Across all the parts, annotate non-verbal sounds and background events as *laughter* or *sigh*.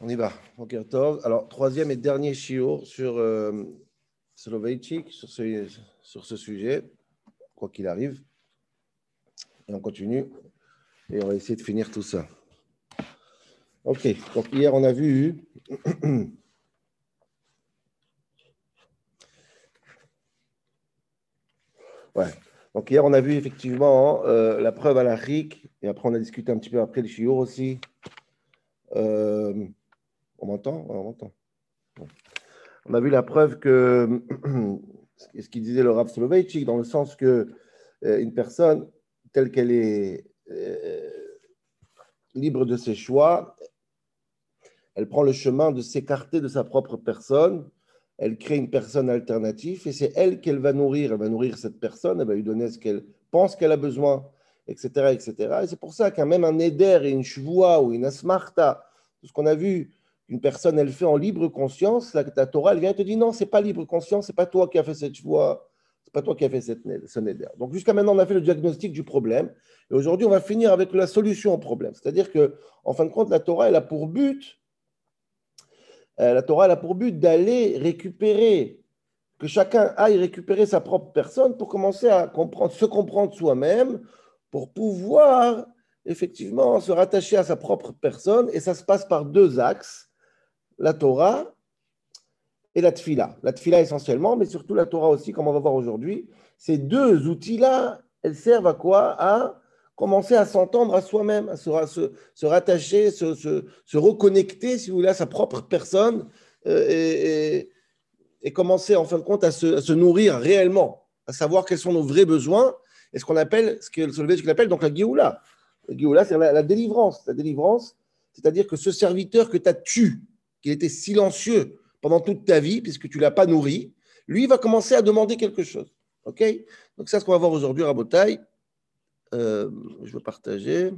On y va. Alors, troisième et dernier chiot sur euh, sur ce, sur ce sujet, quoi qu'il arrive. Et on continue. Et on va essayer de finir tout ça. Ok, donc hier on a vu. *clears throat* ouais. Donc hier on a vu effectivement euh, la preuve à la RIC, et après on a discuté un petit peu après le chiot aussi. Euh, on m'entend? On m'entend. On a vu la preuve que *clears throat* ce qu'il disait le Rav Soloveitchik, dans le sens que euh, une personne telle qu'elle est euh, libre de ses choix, elle prend le chemin de s'écarter de sa propre personne, elle crée une personne alternative et c'est elle qu'elle va nourrir. Elle va nourrir cette personne, elle va lui donner ce qu'elle pense qu'elle a besoin, etc. etc. Et c'est pour ça qu'un même un éder et une chevoie ou une asmarta, tout ce qu'on a vu une personne, elle fait en libre conscience, la, Torah, elle vient et te dit non, c'est pas libre conscience, c'est pas toi qui as fait cette voie, c'est pas toi qui as fait cette, ce neder. Donc jusqu'à maintenant, on a fait le diagnostic du problème, et aujourd'hui, on va finir avec la solution au problème. C'est-à-dire que, en fin de compte, la Torah, elle a pour but, euh, la Torah, elle a pour but d'aller récupérer, que chacun aille récupérer sa propre personne pour commencer à comprendre, se comprendre soi-même, pour pouvoir effectivement se rattacher à sa propre personne, et ça se passe par deux axes la Torah et la Tfila. La Tfila essentiellement, mais surtout la Torah aussi, comme on va voir aujourd'hui. Ces deux outils-là, elles servent à quoi? À commencer à s'entendre à soi-même, à se, rattacher, se, reconnecter, si vous voulez, à sa propre personne euh, et, commencer en fin de compte à se, nourrir réellement, à savoir quels sont nos vrais besoins et ce qu'on appelle, ce que le appelle donc la Géoula. La Géoula, c'est la, la, délivrance. La délivrance, c'est-à-dire que ce serviteur que tu as tué, qu'il était silencieux pendant toute ta vie, puisque tu ne l'as pas nourri, lui va commencer à demander quelque chose. OK? Donc, c'est ce qu'on va voir aujourd'hui, Rabotai. Euh, je veux partager.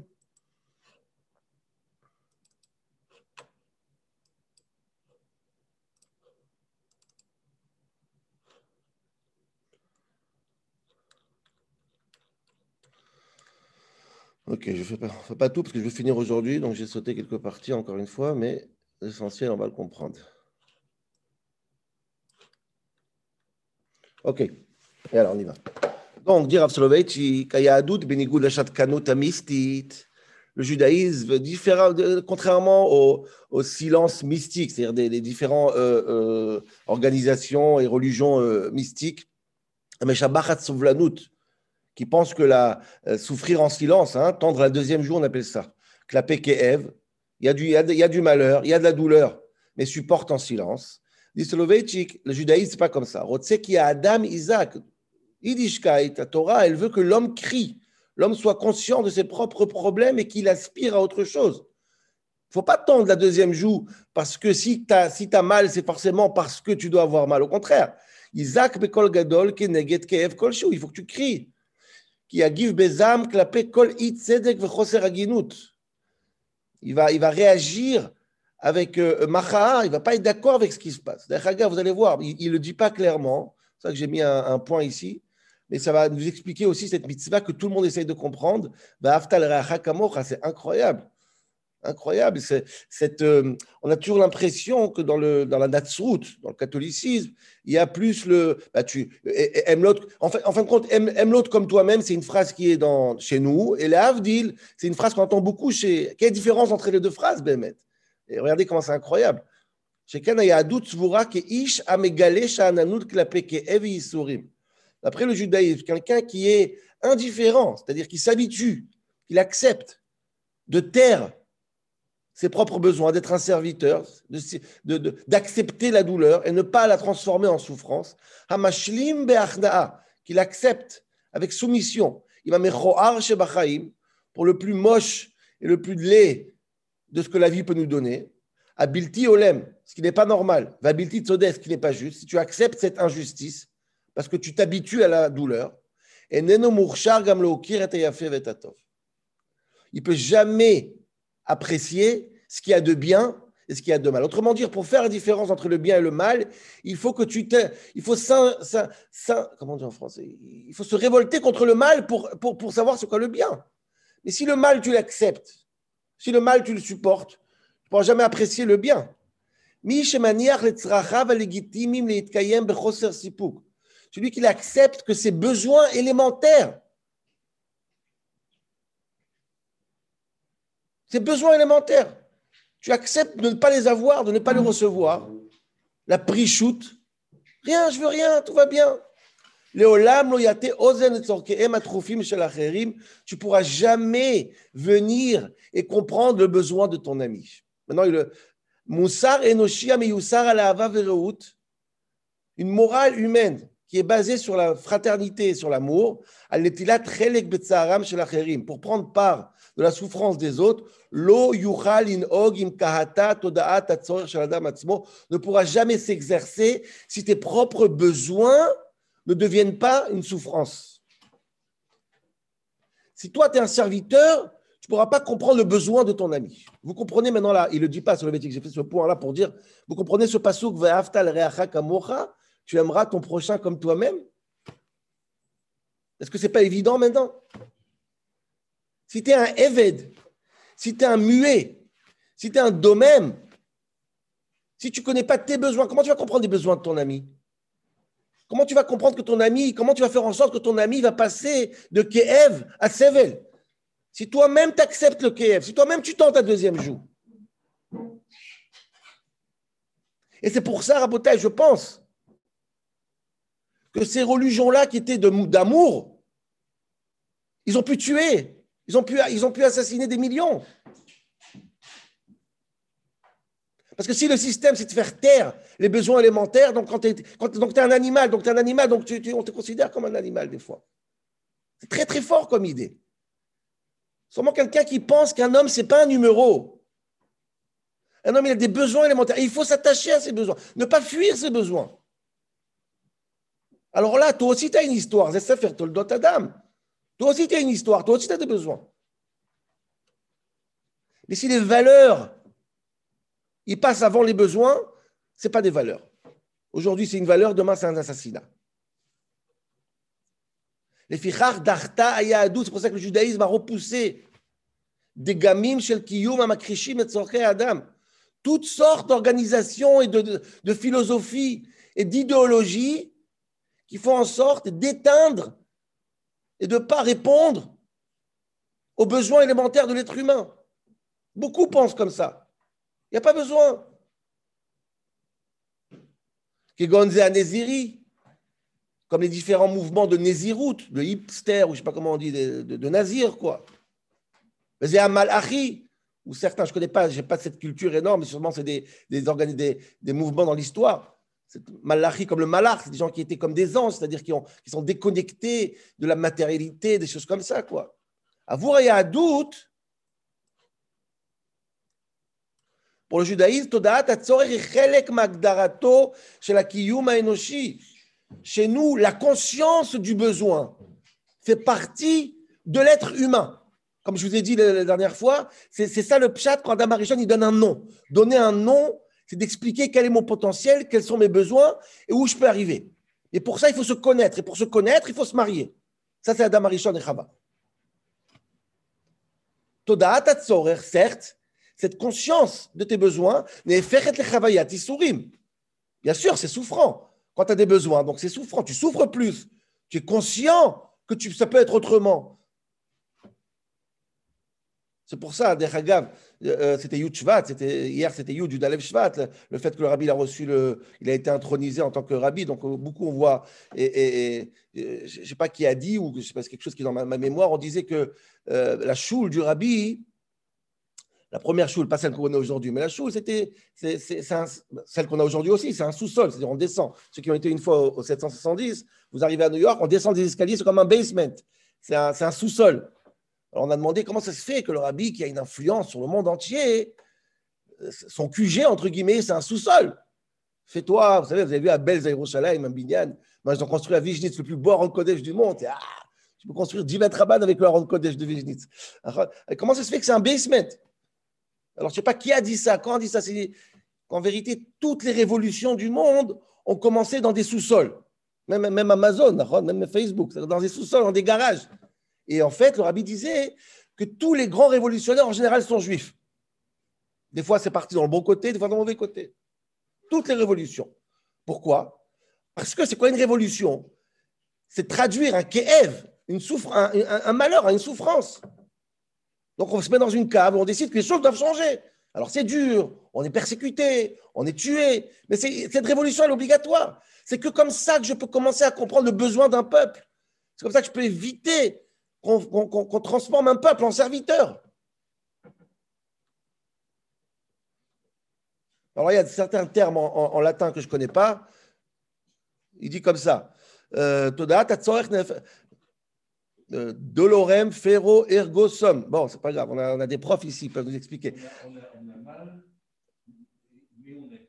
Ok, je ne fais, fais, pas tout parce que je veux finir aujourd'hui, donc j'ai sauté quelques parties encore une fois, mais L'essentiel, on va le comprendre. Ok. Et alors, on y va. Donc, dire le judaïsme, différent, contrairement au, silence mystique, c'est-à-dire des, différentes euh, euh, organisations et religions euh, mystiques, qui pensent que la, euh, souffrir en silence, hein, tendre la deuxième jour, on appelle ça, clapé Keev, il y, a du, malheur, il y a de la douleur, mais supporte en silence. Dit le judaïsme, c'est pas comme ça. qui a Adam, Isaac, Yiddishkeit, la Torah, elle veut que l'homme crie, l'homme soit conscient de ses propres problèmes et qu'il aspire à autre chose. Il faut pas tendre la deuxième joue parce que si tu as, mal, c'est forcément parce que tu dois avoir mal. Au contraire, Isaac bekol gadol keneget keev kol il faut que tu cries. Qui a giv bezam klape kol it tzedek vechoser aginut il va, il va réagir avec euh, il ne va pas être d'accord avec ce qui se passe. Vous allez voir, il ne le dit pas clairement, c'est ça que j'ai mis un, point ici, mais ça va nous expliquer aussi cette mitzvah que tout le monde essaye de comprendre. C'est incroyable. Incroyable. Cette, euh, on a toujours l'impression que dans, le, dans la Natsrout, dans le catholicisme, il y a plus le. Bah, tu, aime l'autre. En, fin de compte, aime, l'autre comme toi-même, c'est une phrase qui est dans, chez nous. Et la Havdil, c'est une phrase qu'on entend beaucoup chez. Quelle différence entre les deux phrases, Bémet? Et regardez comment c'est incroyable. Chez D'après le judaïsme, quelqu'un qui est indifférent, c'est-à-dire qui s'habitue, qui accepte de taire ses propres besoins, d'être un serviteur, d'accepter la douleur et ne pas la transformer en souffrance. Hamashlim qu'il accepte avec soumission. Il va pour le plus moche et le plus laid de ce que la vie peut nous donner. Abilti olem, ce qui n'est pas normal. Vabilti tzodes, ce qui n'est pas juste. Si tu acceptes cette injustice, parce que tu t'habitues à la douleur, et neno gam Il peut jamais apprécier ce qu'il y a de bien et ce qu'il y a de mal. Autrement dire, pour faire la différence entre le bien et le mal, il faut que tu te, il faut ça, comment dire en français? Il faut se révolter contre le mal pour, pour, pour savoir ce qu'est le bien. Mais si le mal tu l'acceptes, si le mal tu le supportes, pourra jamais apprécier le bien. Celui qui accepte que ses besoins élémentaires, ses besoins élémentaires, tu acceptes de ne pas les avoir, de ne pas les recevoir. La shoot. rien, je veux rien, tout va bien. Tu pourras jamais venir et comprendre le besoin de ton ami. Maintenant, le Moussar Enoshia une morale humaine qui est basée sur la fraternité et sur l'amour, pour prendre part de la souffrance des autres, ne pourra jamais s'exercer si tes propres besoins ne deviennent pas une souffrance. Si toi, tu es un serviteur, tu ne pourras pas comprendre le besoin de ton ami. Vous comprenez maintenant là, il ne le dit pas sur le métier j'ai fait ce point-là pour dire, vous comprenez ce passouk, tu aimeras ton prochain comme toi-même? Est-ce que ce n'est pas évident maintenant? Si tu es un Eved, si tu es un muet, si tu es un domaine, si tu ne connais pas tes besoins, comment tu vas comprendre les besoins de ton ami? Comment tu vas comprendre que ton ami, comment tu vas faire en sorte que ton ami va passer de Kiev à Sevel? Si toi-même tu acceptes le Kiev, si toi-même tu tentes un deuxième jour. Et c'est pour ça, Rabotai, je pense que ces religions-là qui étaient d'amour, ils ont pu tuer, ils ont pu, ils ont pu assassiner des millions. Parce que si le système, c'est de faire taire les besoins élémentaires, donc quand tu es, un animal, donc tu es un animal, donc on te considère comme un animal des fois. C'est très très fort comme idée. Seulement quelqu'un qui pense qu'un homme, ce n'est pas un numéro. Un homme, il a des besoins élémentaires. il faut s'attacher à ses besoins, ne pas fuir ses besoins. Alors là, toi aussi, tu as une histoire. C'est ça faire le ta dame. Toi aussi, tu as une histoire. Toi aussi, tu as des besoins. Mais si les valeurs il passe avant les besoins, ce n'est pas des valeurs. Aujourd'hui, c'est une valeur, demain, c'est un assassinat. Les fichar d'Arta Ayadou, c'est pour ça que le judaïsme a repoussé des gamim shel kiyum amakrishim et adam. Toutes sortes d'organisations et de, de philosophies et d'idéologies qui font en sorte d'éteindre et de ne pas répondre aux besoins élémentaires de l'être humain. Beaucoup pensent comme ça. Il n'y a pas besoin. Kegonze à Néziri, comme les différents mouvements de Nézirout, de hipster, ou je ne sais pas comment on dit, de, de, Nazir, quoi. Un Malachi, ou certains, je ne connais pas, je n'ai pas cette culture énorme, mais sûrement c'est des, des, des, mouvements dans l'histoire. Malachi comme le malach, des gens qui étaient comme des anges, c'est-à-dire qui, sont déconnectés de la matérialité, des choses comme ça, quoi. À vous, il y a un doute, Pour le judaïsme, chez nous, la conscience du besoin fait partie de l'être humain. Comme je vous ai dit la, dernière fois, c'est ça le pchat quand Adam Arishon il donne un nom. Donner un nom, c'est d'expliquer quel est mon potentiel, quels sont mes besoins et où je peux arriver. Et pour ça, il faut se connaître. Et pour se connaître, il faut se marier. Ça, c'est Adam Arishon et Chaba. Todaat certes, cette conscience de tes besoins, Bien sûr, c'est souffrant quand tu as des besoins, donc c'est souffrant. Tu souffres plus. Tu es conscient que tu, ça peut être autrement. C'est pour ça, euh, euh, c'était Yud Shvat, hier c'était Yud Yudalev Shvat, le, fait que le rabbi a reçu le, il a été intronisé en tant que rabbi, donc euh, beaucoup on voit, et, je ne sais pas qui a dit, ou je sais pas, quelque chose qui est dans ma, mémoire, on disait que la choule du rabbi, la première choule, pas celle qu'on a aujourd'hui, mais la choule, c'était celle qu'on a aujourd'hui aussi, c'est un sous-sol, c'est-à-dire on descend. Ceux qui ont été une fois au, 770, vous arrivez à New York, on descend des escaliers, c'est comme un basement, c'est un, un, sous-sol. Alors on a demandé comment ça se fait que le rabbi, qui a une influence sur le monde entier, son QG, entre guillemets, c'est un sous-sol. Fais-toi, vous savez, vous avez vu à Belz, à Yerushalayim, moi, ils ont construit à Vijnitz, le plus beau rond Kodesh du monde. ah, je peux construire 10 mètres à avec le rond Kodesh de Vijnitz. comment ça se fait que c'est un basement? Alors, je ne sais pas qui a dit ça, quand a dit ça. C'est qu'en vérité, toutes les révolutions du monde ont commencé dans des sous-sols. Même, même Amazon, même Facebook, dans des sous-sols, dans des garages. Et en fait, le rabbi disait que tous les grands révolutionnaires, en général, sont juifs. Des fois, c'est parti dans le bon côté, des fois dans le mauvais côté. Toutes les révolutions. Pourquoi? Parce que c'est quoi une révolution? C'est traduire un kéev, une souffre, un, malheur, une souffrance. Donc on se met dans une cave, on décide que les choses doivent changer. Alors c'est dur, on est persécuté, on est tué, mais cette révolution elle est obligatoire. C'est que comme ça que je peux commencer à comprendre le besoin d'un peuple. C'est comme ça que je peux éviter qu'on transforme un peuple en serviteur. Alors, il y a certains termes en, latin que je ne connais pas. Il dit comme ça. Euh, euh, dolorem, ferro, ergo, sum. Bon, c'est pas grave, on a, des profs ici, ils peuvent nous expliquer. On a, mal, mais on est.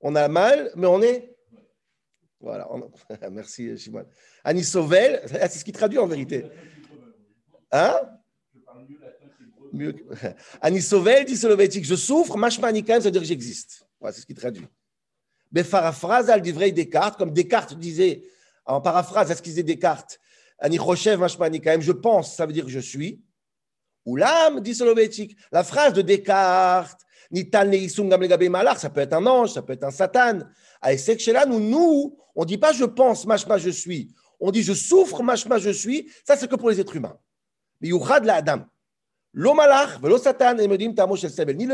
On a mal, mais on est Voilà, *laughs* merci Shimon. Anisovel, *laughs* c'est ce qui traduit en vérité. Hein? Mieux. *laughs* Anisovel dit Solovetic, je souffre, mashmanikaim, ça veut dire que j'existe. Voilà, c'est ce qui traduit. Mais paraphrase, elle dit vrai Descartes, comme Descartes disait, en paraphrase à ce qu'il disait Descartes, Anichoshev, mashmanikaim, je pense, ça veut dire que je suis. Ou l'âme, dit Soloveitchik. La phrase de Descartes, malach, ça peut être un ange, ça peut être un satan. À là, nous, nous, on ne dit pas je pense, mashma, je suis. On dit je souffre, mashma, je suis. Ça, c'est que pour les êtres humains. Ni le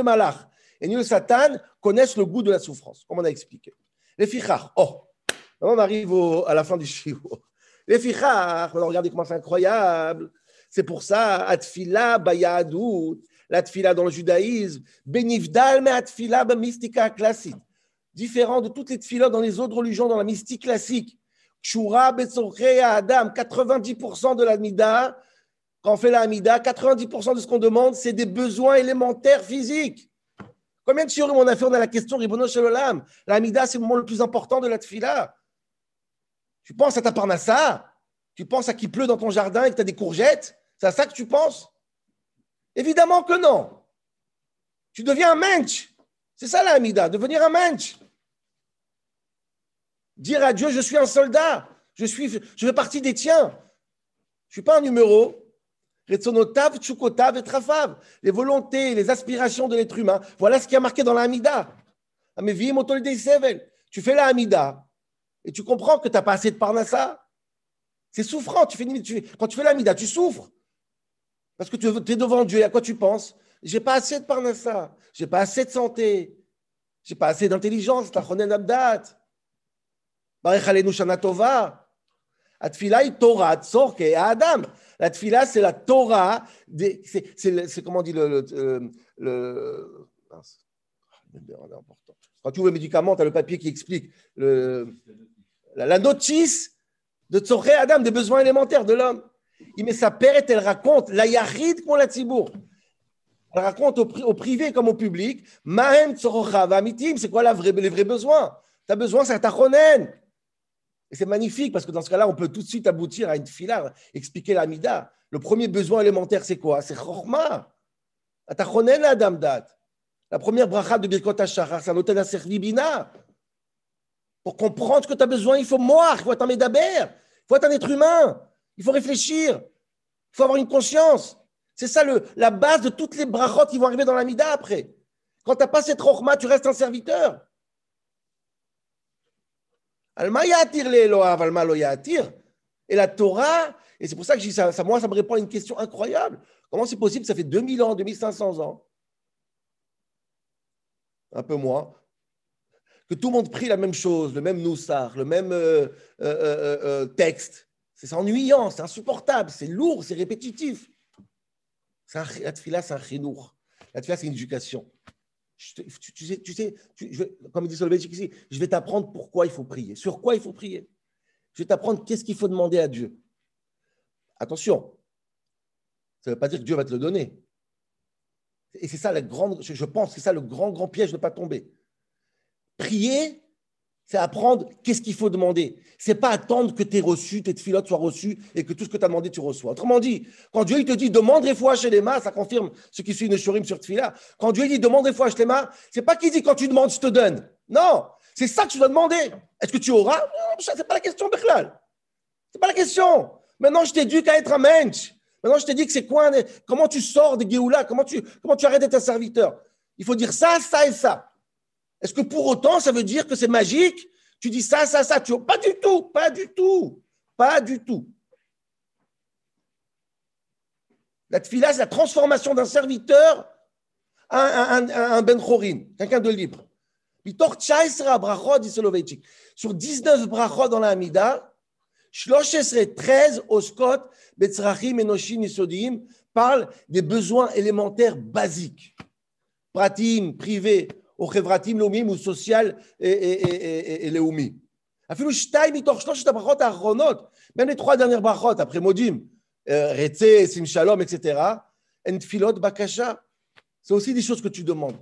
malach et ni le satan connaissent le goût de la souffrance, comme on a expliqué. Les fichar, oh, on arrive à la fin du chiot. Les fichar, regardez comment c'est incroyable. C'est pour ça, atfila bayadut, la tfila dans le judaïsme, atfila classique. Différent de toutes les tfilas dans les autres religions, dans la mystique classique. Adam, 90% de la mida, quand on fait la Hamida, 90% de ce qu'on demande, c'est des besoins élémentaires physiques. Combien de shiurim on a fait? On a la question Ribono Shalom. La Hamida, c'est le moment le plus important de la tfila. Tu penses à ta parnassa Tu penses à qui pleut dans ton jardin et que tu as des courgettes C'est à ça que tu penses? Évidemment que non. Tu deviens un mensch. C'est ça la Hamida, devenir un mensch. Dire à Dieu, je suis un soldat, je, suis, je fais partie des tiens. Je ne suis pas un numéro, Et Trafav. Les volontés, les aspirations de l'être humain. Voilà ce qui a marqué dans la Hamida. Tu fais la Hamida et tu comprends que tu n'as pas assez de parnassa. C'est souffrant. Tu fais, quand tu fais la Hamida, tu souffres. Parce que tu es devant Dieu. À quoi tu penses? J'ai pas assez de parnassa. J'ai pas assez de santé. J'ai pas assez d'intelligence. Torah Adam. La tfila, c'est la Torah. C'est comment on dit le. le, le Quand tu ouvres les médicaments, tu as le papier qui explique le, la, notice de Tzoré Adam, des besoins élémentaires de l'homme. Il met sa père et elle raconte la Yahrid comme la Tzibour. Elle raconte au, privé comme au public. Mahem c'est quoi la vraie, les vrais besoins? Tu as besoin, c'est ta et c'est magnifique parce que dans ce cas-là, on peut tout de suite aboutir à une filar, expliquer l'amida. Le premier besoin élémentaire, c'est quoi? C'est chorma. La première bracha de Birkot HaShachar, c'est un hôtel à servibina. Pour comprendre ce que tu as besoin, il faut moire, il faut être un médaber, il faut être un être humain, il faut réfléchir, il faut avoir une conscience. C'est ça le, la base de toutes les brachot qui vont arriver dans l'amida après. Quand tu n'as pas cette chorma, tu restes un serviteur. Et la Torah, et c'est pour ça que je dis ça, ça, moi, ça me répond à une question incroyable. Comment c'est possible? Ça fait 2000 ans, 2500 ans, un peu moins, que tout le monde prie la même chose, le même noussar, le même euh, euh, euh, texte. C'est ennuyant, c'est insupportable, c'est lourd, c'est répétitif. la tfila, c'est un chinour. La tfila, c'est une éducation tu, sais, tu sais comme dit Soloveitchik ici, je vais t'apprendre pourquoi il faut prier, sur quoi il faut prier? Je vais t'apprendre qu'est-ce qu'il faut demander à Dieu. Attention, ça ne veut pas dire que Dieu va te le donner. Et c'est ça la grande, je pense, c'est ça le grand, grand piège de ne pas tomber. Prier, c'est apprendre qu'est-ce qu'il faut demander. C'est pas attendre que tes reçus, tes filotes soient reçus et que tout ce que tu as demandé, tu reçois. Autrement dit, quand Dieu te dit demande des fois chez les mains, ça confirme ce qui suit une shurim sur Tfila. Quand Dieu il dit demande des fois chez les mains, c'est pas qu'il dit quand tu demandes, je te donne. Non, c'est ça que tu dois demander. Est-ce que tu auras? C'est pas la question, Bechlal. C'est pas la question. Maintenant, je dit qu'à être un mensch. Maintenant, je t'ai dit que c'est quoi, comment tu sors de Géoula, comment tu, comment tu arrêtes d'être un serviteur? Il faut dire ça, ça et ça. Est-ce que pour autant, ça veut dire que c'est magique? Tu dis ça, ça, ça. Tu... Pas du tout, pas du tout, pas du tout. La tfila, c'est la transformation d'un serviteur en un, un, ben chorin, quelqu'un de libre. Sur 19 brachot dans la Hamida, 13 oskot, betzrachim, enoshim, isodim, parlent des besoins élémentaires basiques. Pratim, ou chevratim, laumim, ou social et, et, et, même les trois dernières brachot, après modim, euh, sim shalom, etc., enfilot, bakasha, c'est aussi des choses que tu demandes.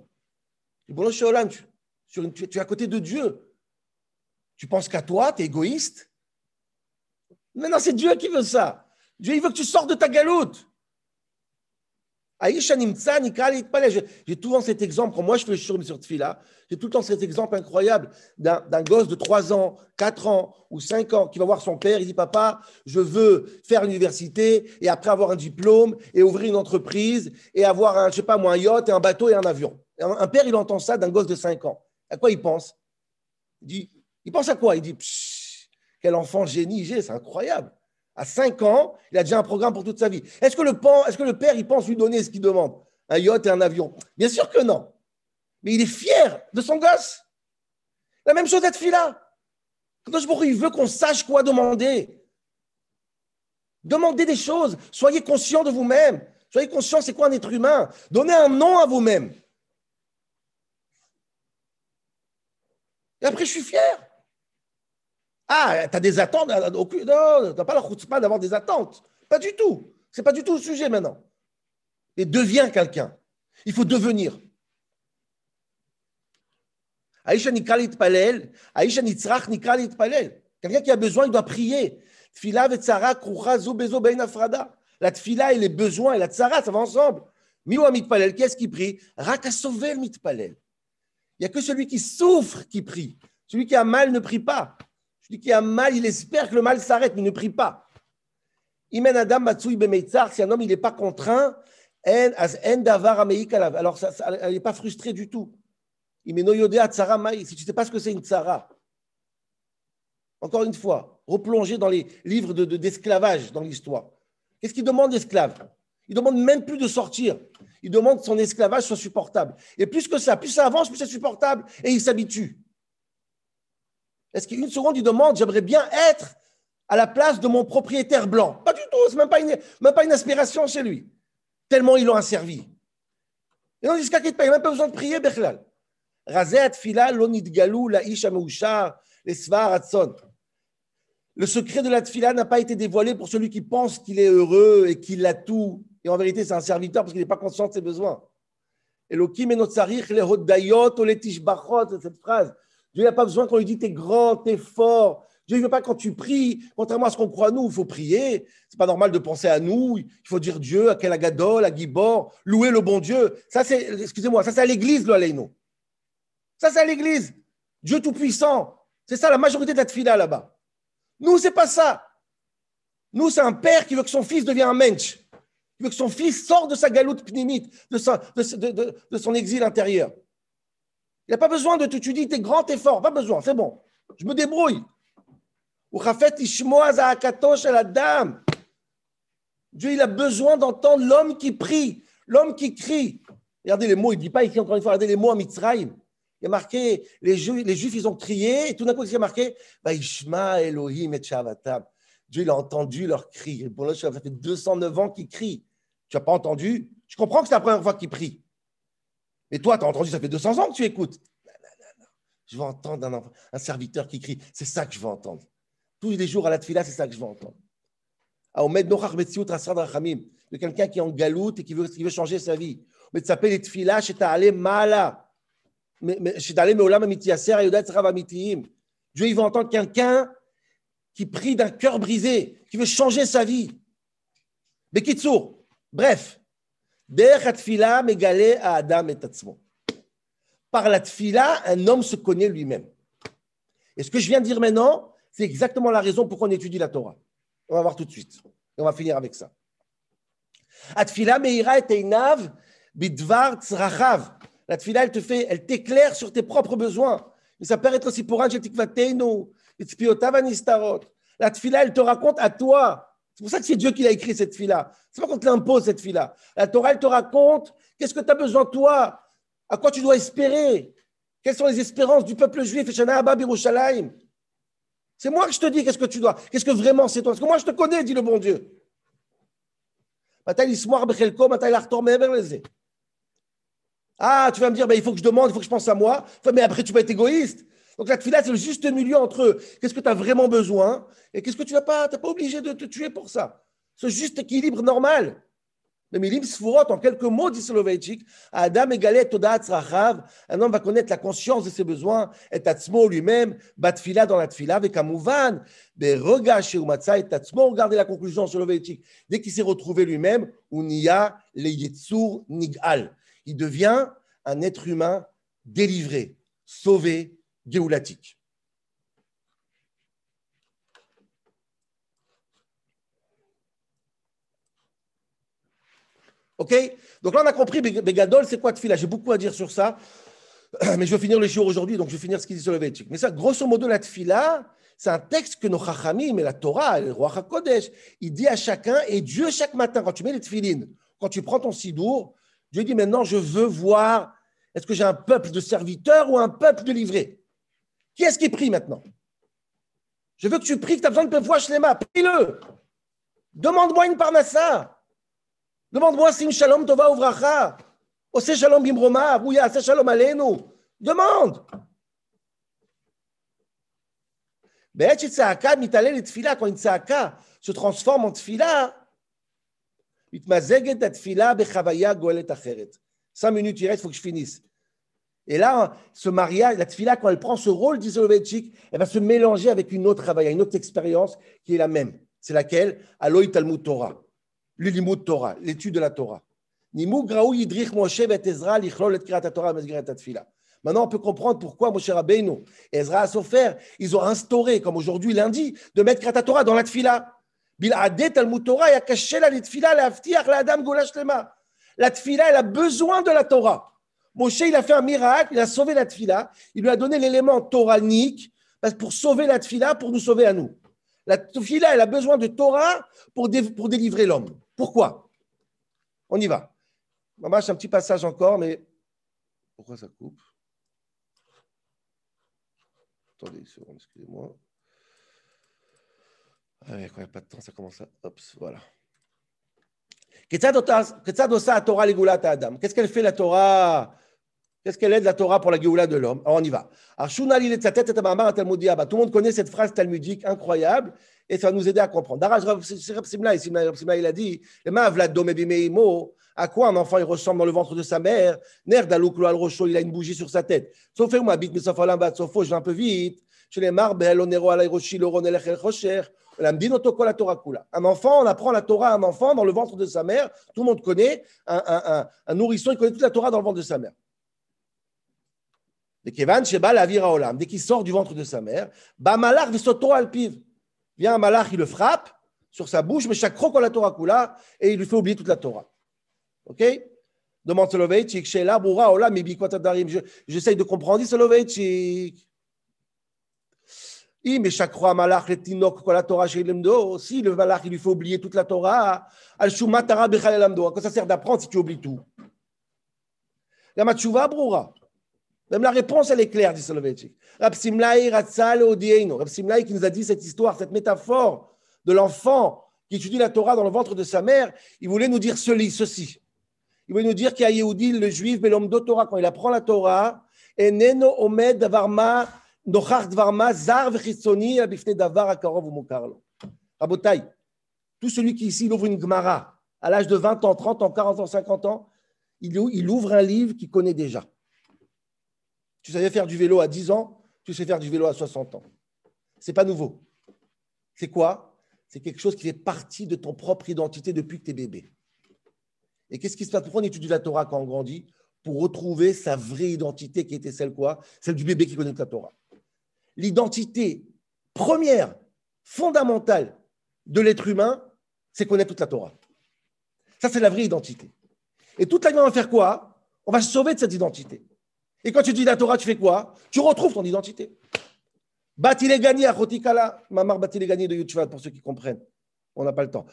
Tu es à côté de Dieu. Tu penses qu'à toi, tu es égoïste? Mais non, c'est Dieu qui veut ça. Dieu, il veut que tu sortes de ta galoute. J'ai temps cet exemple, quand moi je fais le sur Tfila, j'ai tout le temps cet exemple incroyable d'un gosse de 3 ans, 4 ans ou 5 ans qui va voir son père, il dit Papa, je veux faire l'université et après avoir un diplôme et ouvrir une entreprise et avoir un, je sais pas un yacht et un bateau et un avion. Un père, il entend ça d'un gosse de 5 ans. À quoi il pense? Il dit Il pense à quoi? Il dit Quel enfant génie j'ai, c'est incroyable. À 5 ans, il a déjà un programme pour toute sa vie. Est-ce que le, père, il pense lui donner ce qu'il demande? Un yacht et un avion Bien sûr que non. Mais il est fier de son gosse. La même chose à Tfila. Quand il veut qu'on sache quoi demander. Demandez des choses. Soyez conscient de vous-même. Soyez conscient, c'est quoi un être humain? Donnez un nom à vous-même. Et après, je suis fier. Ah, tu as des attentes euh, Non, tu n'as pas la chutzpah d'avoir des attentes. Pas du tout. Ce n'est pas du tout le sujet maintenant. Et deviens quelqu'un. Il faut devenir. Aïcha Nikalit Palel, Aïcha Nitzrach Nikalit Palel. Quelqu'un qui a besoin, il doit prier. Tfila vetzara krucha bezo bein afrada. La tfila et les besoins et la tzara, ça va ensemble. Miwa mitpalel, qu'est-ce qui prie? Raka sovel mitpalel. Il n'y a que celui qui souffre qui prie. Celui qui a mal ne prie pas. Qui a mal, il espère que le mal s'arrête, mais il ne prie pas. Imen Adam Matsui Bemeitzar, si un homme il n'est pas contraint, alors ça, elle n'est pas frustrée du tout. Si tu ne sais pas ce que c'est une tsara, encore une fois, replonger dans les livres d'esclavage de, dans l'histoire. Qu'est-ce qu'il demande l'esclave? Il demande même plus de sortir. Il demande que son esclavage soit supportable. Et plus que ça, plus ça avance, plus c'est supportable. Et il s'habitue. Est-ce qu'une seconde, il demande, j'aimerais bien être à la place de mon propriétaire blanc Pas du tout, c'est même pas une, même pas une aspiration chez lui. Tellement ils l'ont asservi. Et non, jusqu'à qu'il a même pas besoin de prier, Bechlal. Le secret de la tfila n'a pas été dévoilé pour celui qui pense qu'il est heureux et qu'il a tout. Et en vérité, c'est un serviteur parce qu'il n'est pas conscient de ses besoins. Elohim et le hodayot ou les cette phrase. Dieu n'a pas besoin qu'on lui dise t'es grand, t'es fort. Dieu ne veut pas quand tu pries, contrairement à ce qu'on croit nous, il faut prier. C'est pas normal de penser à nous. Il faut dire Dieu, à Kelagadol, à Gibor, louer le bon Dieu. Ça, c'est, excusez-moi, ça, c'est à l'église, le Aleino. Ça, c'est à l'église. Dieu Tout-Puissant. C'est ça la majorité de la là-bas. Nous, c'est pas ça. Nous, c'est un père qui veut que son fils devienne un mensch. Il veut que son fils sorte de sa galoute pnimite, de son exil intérieur. Il n'y a pas besoin de te, tu dis, t'es grand, t'es fort, pas besoin, c'est bon. Je me débrouille. Dieu, il a besoin d'entendre l'homme qui prie, l'homme qui crie. Regardez les mots, il ne dit pas ici encore une fois, regardez les mots en Mitzrayim. Il y a marqué, les Juifs, les ils ont crié, et tout d'un coup, il y a marqué, Ishma Elohim et Shavatam. Dieu, il a entendu leur cri. Pour ça fait 209 ans qu'il crie. Tu n'as pas entendu? Je comprends que c'est la première fois qu'il prie. Et toi, tu as entendu, ça fait 200 ans que tu écoutes. Je veux entendre un, serviteur qui crie. C'est ça que je veux entendre. Tous les jours à la tfila, c'est ça que je veux entendre. De quelqu'un qui est en galoute et qui veut, changer sa vie. Mais tu s'appelles tfila, allé mala. Dieu, il veut entendre quelqu'un qui prie d'un cœur brisé, qui veut changer sa vie. Bekitsour, bref, par la tfila, un homme se connaît lui-même. Et ce que je viens de dire maintenant, c'est exactement la raison pour qu'on étudie la Torah. On va voir tout de suite. Et on va finir avec ça. La tfila, elle te fait, elle t'éclaire sur tes propres besoins. Ça peut être aussi pour un La tfila, elle te raconte à toi. C'est pour ça que c'est Dieu qui a écrit cette fila. C'est pas qu'on te l'impose, cette fila. La Torah, elle te raconte qu'est-ce que tu as besoin, toi, à quoi tu dois espérer, quelles sont les espérances du peuple juif, c'est moi que je te dis qu'est-ce que tu dois, qu'est-ce que vraiment c'est toi. Parce que moi, je te connais, dit le bon Dieu. Ah, tu vas me dire, ben, il faut que je demande, il faut que je pense à moi. Mais après, tu vas être égoïste. Donc la tfila, c'est le juste milieu entre qu'est-ce que tu as vraiment besoin et qu'est-ce que tu n'as pas? Tu pas obligé de te tuer pour ça. Ce juste équilibre normal. Le milim sfurot, en quelques mots, dit Soloveitchik, Adam égalé todat rachav, un homme va connaître la conscience de ses besoins, et tatsmo lui-même, batfila dans la tfila, avec un mouvan, des regards chez Umatsa et tatsmo, regardez la conclusion Soloveitchik, dès qu'il s'est retrouvé lui-même, unia le yetzur nigal. Il devient un être humain délivré, sauvé, géoulatique. OK? Donc là, on a compris, Begadol, c'est quoi Tfila J'ai beaucoup à dire sur ça, *clears throat* mais je vais finir le jour aujourd'hui, donc je vais finir ce qu'il dit sur le Vétique. Mais ça, grosso modo, la Tfila, c'est un texte que nos Chachamim mais la Torah, le roi HaKodesh, il dit à chacun, et Dieu, chaque matin, quand tu mets les Tfilines, quand tu prends ton sidour, Dieu dit maintenant, je veux voir, est-ce que j'ai un peuple de serviteurs ou un peuple de livrés? Qui est-ce qui prie maintenant? Je veux que tu pries, que tu as besoin de Pevoua Shlema. Prie-le. Demande-moi une parnassa. Demande-moi si une shalom tova ouvracha. Ose shalom bimroma, bouya, ose shalom alenu. Demande. Quand une tzaka se transforme en tfila, Cinq minutes, il reste, il faut que je finisse. Et là, ce mariage, la tfila, quand elle prend ce rôle d'Isolovetchik, elle va se mélanger avec une autre travail, une autre expérience qui est la même. C'est laquelle? Aloï Talmud Torah Torah, l'étude de la Torah. Maintenant, on peut comprendre pourquoi Moshe Rabbeinu et Ezra Asofer, ils ont instauré, comme aujourd'hui lundi, de mettre Krata Torah dans la tfila. La tfila, elle a besoin de la Torah. Moshe, il a fait un miracle, il a sauvé la tfila, il lui a donné l'élément toranique pour sauver la tfila, pour nous sauver à nous. La tfila, elle a besoin de Torah pour, pour délivrer l'homme. Pourquoi? On y va. Maman, un petit passage encore, mais pourquoi ça coupe? Attendez une seconde, excusez-moi. Ah quand il n'y a pas de temps, ça commence à. Hop, voilà. Qu'est-ce qu'elle fait la Torah? Qu'est-ce qu'elle aide la Torah pour la Géoula de l'homme? Alors on y va. Tout le monde connaît cette phrase talmudique incroyable et ça va nous aider à comprendre. il a dit à quoi un enfant il ressemble dans le ventre de sa mère? Ner al il a une bougie sur sa tête. Sauf que moi, mais sauf je vais un peu vite. Je les marbe, l'onero al roshi, l'oron el rocher. Un enfant, on apprend la Torah à un enfant dans le ventre de sa mère. Tout le monde connaît. Un nourrisson, il connaît toute la Torah dans le ventre de sa mère. Dès qu'il sort du ventre de sa mère. Vient un malach, il le frappe sur sa bouche, mais chaque croc la Torah kula, et il lui fait oublier toute la Torah. Ok? Demande Soloveitchik, Shela, Boura, Ola, Mibi, Darim. J'essaye de comprendre, Soloveitchik. mais chaque croix malach, le tinok, la Torah chez l'emdo, si le malach, il lui fait oublier toute la Torah, al shumatara bechal l'amdo. À quoi ça sert d'apprendre si tu oublies tout? La matshuva, Boura. Même la réponse, elle est claire, dit Soloveitchik. Rab Simlaï Ratzal Odieino. Rab qui nous a dit cette histoire, cette métaphore de l'enfant qui étudie la Torah dans le ventre de sa mère, il voulait nous dire ceci. Il voulait nous dire qu'il y a Yehudi, le juif, mais l'homme de Torah, quand il apprend la Torah, et Neno Omed Davarma, Nochach Dvarma, Zar Vechitsoni, Abifne Davar Akarov Mokarlo. Rabotai, tout celui qui ici il ouvre une Gemara à l'âge de 20 ans, 30 ans, 40 ans, 50 ans, il ouvre un livre qu'il connaît déjà. Tu savais faire du vélo à 10 ans, tu sais faire du vélo à 60 ans. C'est pas nouveau. C'est quoi? C'est quelque chose qui fait partie de ton propre identité depuis que tu es bébé. Et qu'est-ce qui se passe? Pourquoi on étudie la Torah quand on grandit? Pour retrouver sa vraie identité qui était celle quoi? Celle du bébé qui connaît la Torah. L'identité première, fondamentale de l'être humain, c'est connaître toute la Torah. Ça, c'est la vraie identité. Et toute la vie, on va faire quoi? On va se sauver de cette identité. Et quand tu dis la Torah, tu fais quoi? Tu retrouves ton identité. Batil est gagné à Khotikala. Mamar Batil est gagné de Yutchvat, pour ceux qui comprennent. On n'a pas le temps.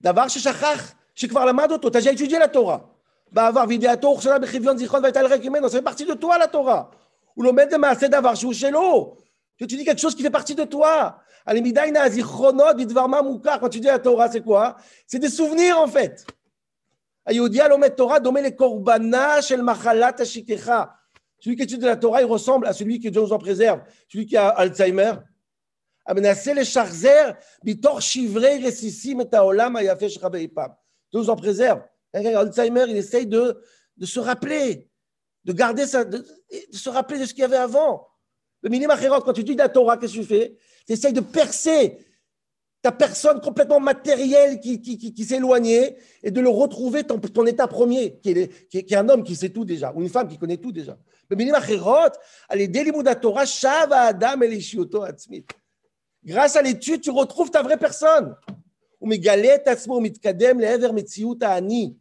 D'avoir Shachach, Shikvar Lamadoto, tu as déjà étudié la Torah. Bah avoir vidéato, Ursula Bechivion, Zichron, Vaital Rekimeno, ça fait partie de toi la Torah. Ou le maître de Maasé d'avoir Shouchelo. Tu dis quelque chose qui fait partie de toi. Quand tu dis la Torah, c'est quoi? C'est des souvenirs en fait. Ayoudia l'omet Torah domé les korbana shel machalat ashikecha. Celui qui étudie la Torah, il ressemble à celui que Dieu nous en préserve, celui qui a Alzheimer. Amenassé les charzer, bitor chivré, resissim et taolam ayafesh rabeipam. Dieu nous en préserve. Alzheimer, il essaye de, se rappeler, de garder sa, de, se rappeler de ce qu'il y avait avant. Le minimum quand tu étudies la Torah, qu'est-ce que tu fais? Tu essayes de percer ta personne complètement matérielle qui, qui, qui, qui s'est éloignée et de le retrouver ton, ton état premier, qui est, qui, est, qui est, un homme qui sait tout déjà, ou une femme qui connaît tout déjà. Le minimum allez, la Torah, Shava Adam et Grâce à l'étude, tu retrouves ta vraie personne. Ou mitkadem le'ever ani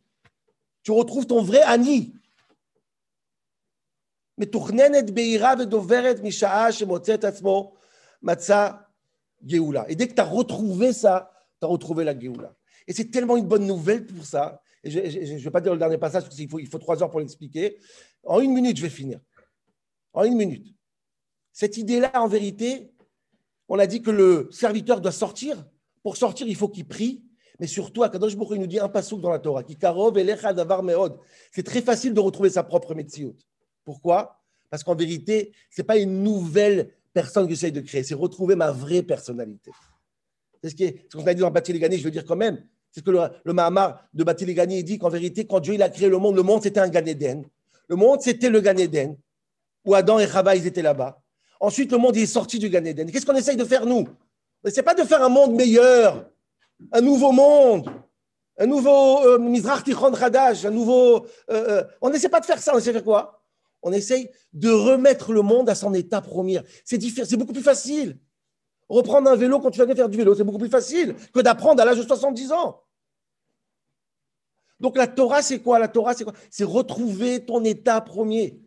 tu retrouves ton vrai Ani. מתוכננת בהירה ודוברת משעה שמוצא את עצמו מצא Géoula. Et dès que tu as retrouvé ça, tu as retrouvé la Géoula. Et c'est tellement une bonne nouvelle pour ça. Je ne vais pas dire le dernier passage parce qu'il faut, trois heures pour l'expliquer. En une minute, je vais finir. En une minute. Cette idée-là, en vérité, on a dit que le serviteur doit sortir. Pour sortir, il faut qu'il prie. Mais surtout, à Akadosh Baruch nous dit un passouk dans la Torah. C'est très facile de retrouver sa propre médecine. Pourquoi? Parce qu'en vérité, ce n'est pas une nouvelle personne que j'essaie de créer, c'est retrouver ma vraie personnalité. C'est ce qu'on a dit dans Batiligani, je veux dire quand même. C'est ce que le, le Mahamar de Batiligani dit qu'en vérité, quand Dieu il a créé le monde, le monde c'était un Gan Le monde c'était le Gan où Adam et Chava ils étaient là-bas. Ensuite, le monde il est sorti du Gan Qu'est-ce qu'on essaye de faire nous? Ce n'est pas de faire un monde meilleur un nouveau monde, un nouveau euh, Mizrach Tichon un nouveau. Euh, euh, on n'essaie pas de faire ça, on essaie de faire quoi? On essaye de remettre le monde à son état premier. C'est c'est beaucoup plus facile. Reprendre un vélo quand tu viens faire du vélo, c'est beaucoup plus facile que d'apprendre à l'âge de 70 ans. Donc la Torah, c'est quoi? La Torah, c'est quoi? C'est retrouver ton état premier.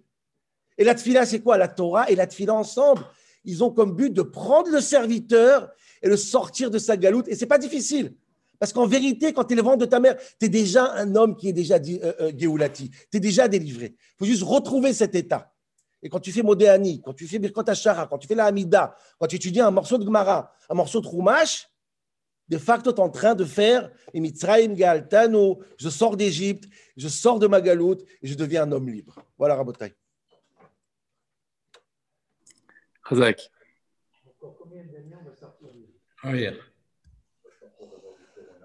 Et la Tfila, c'est quoi? La Torah et la Tfila ensemble, ils ont comme but de prendre le serviteur et le sortir de sa galoute. Et c'est pas difficile. Parce qu'en vérité, quand tu es le ventre de ta mère, tu es déjà un homme qui est déjà dit, euh, euh tu es déjà délivré. Il faut juste retrouver cet état. Et quand tu fais Modéani, quand tu fais Birkot Hashara, quand tu fais la Hamida, quand tu étudies un morceau de Gemara, un morceau de Rumash, de facto, tu es en train de faire Mitzrayim Galtano, je sors d'Égypte, je sors de ma galoute et je deviens un homme libre. Voilà, Rabotai. Razak. Oh, yeah.